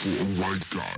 For a white guy.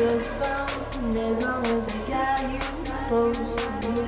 Just as long as I got you close to.